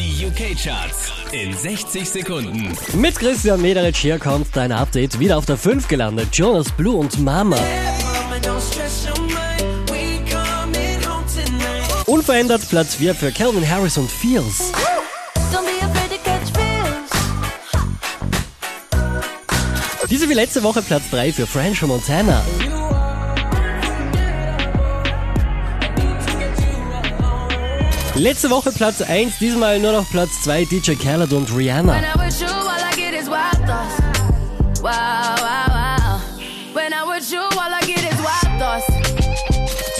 Die UK-Charts in 60 Sekunden. Mit Christian Mederich hier kommt dein Update. Wieder auf der 5 gelandet. Jonas Blue und Mama. Unverändert Platz 4 für Calvin Harris und Fears. Diese wie letzte Woche Platz 3 für French Montana. Letzte Woche Platz 1, diesmal nur noch Platz 2 DJ Khaled und Rihanna.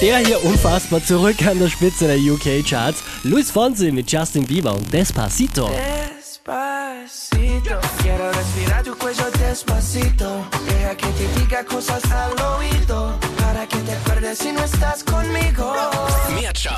Der hier unfassbar zurück an der Spitze der UK Charts. Luis Fonsi mit Justin Bieber und Despacito. Despacito, quiero respirar tu cuello despacito. Deja que te diga cosas al oído. Para que te acuerdes si no estás conmigo.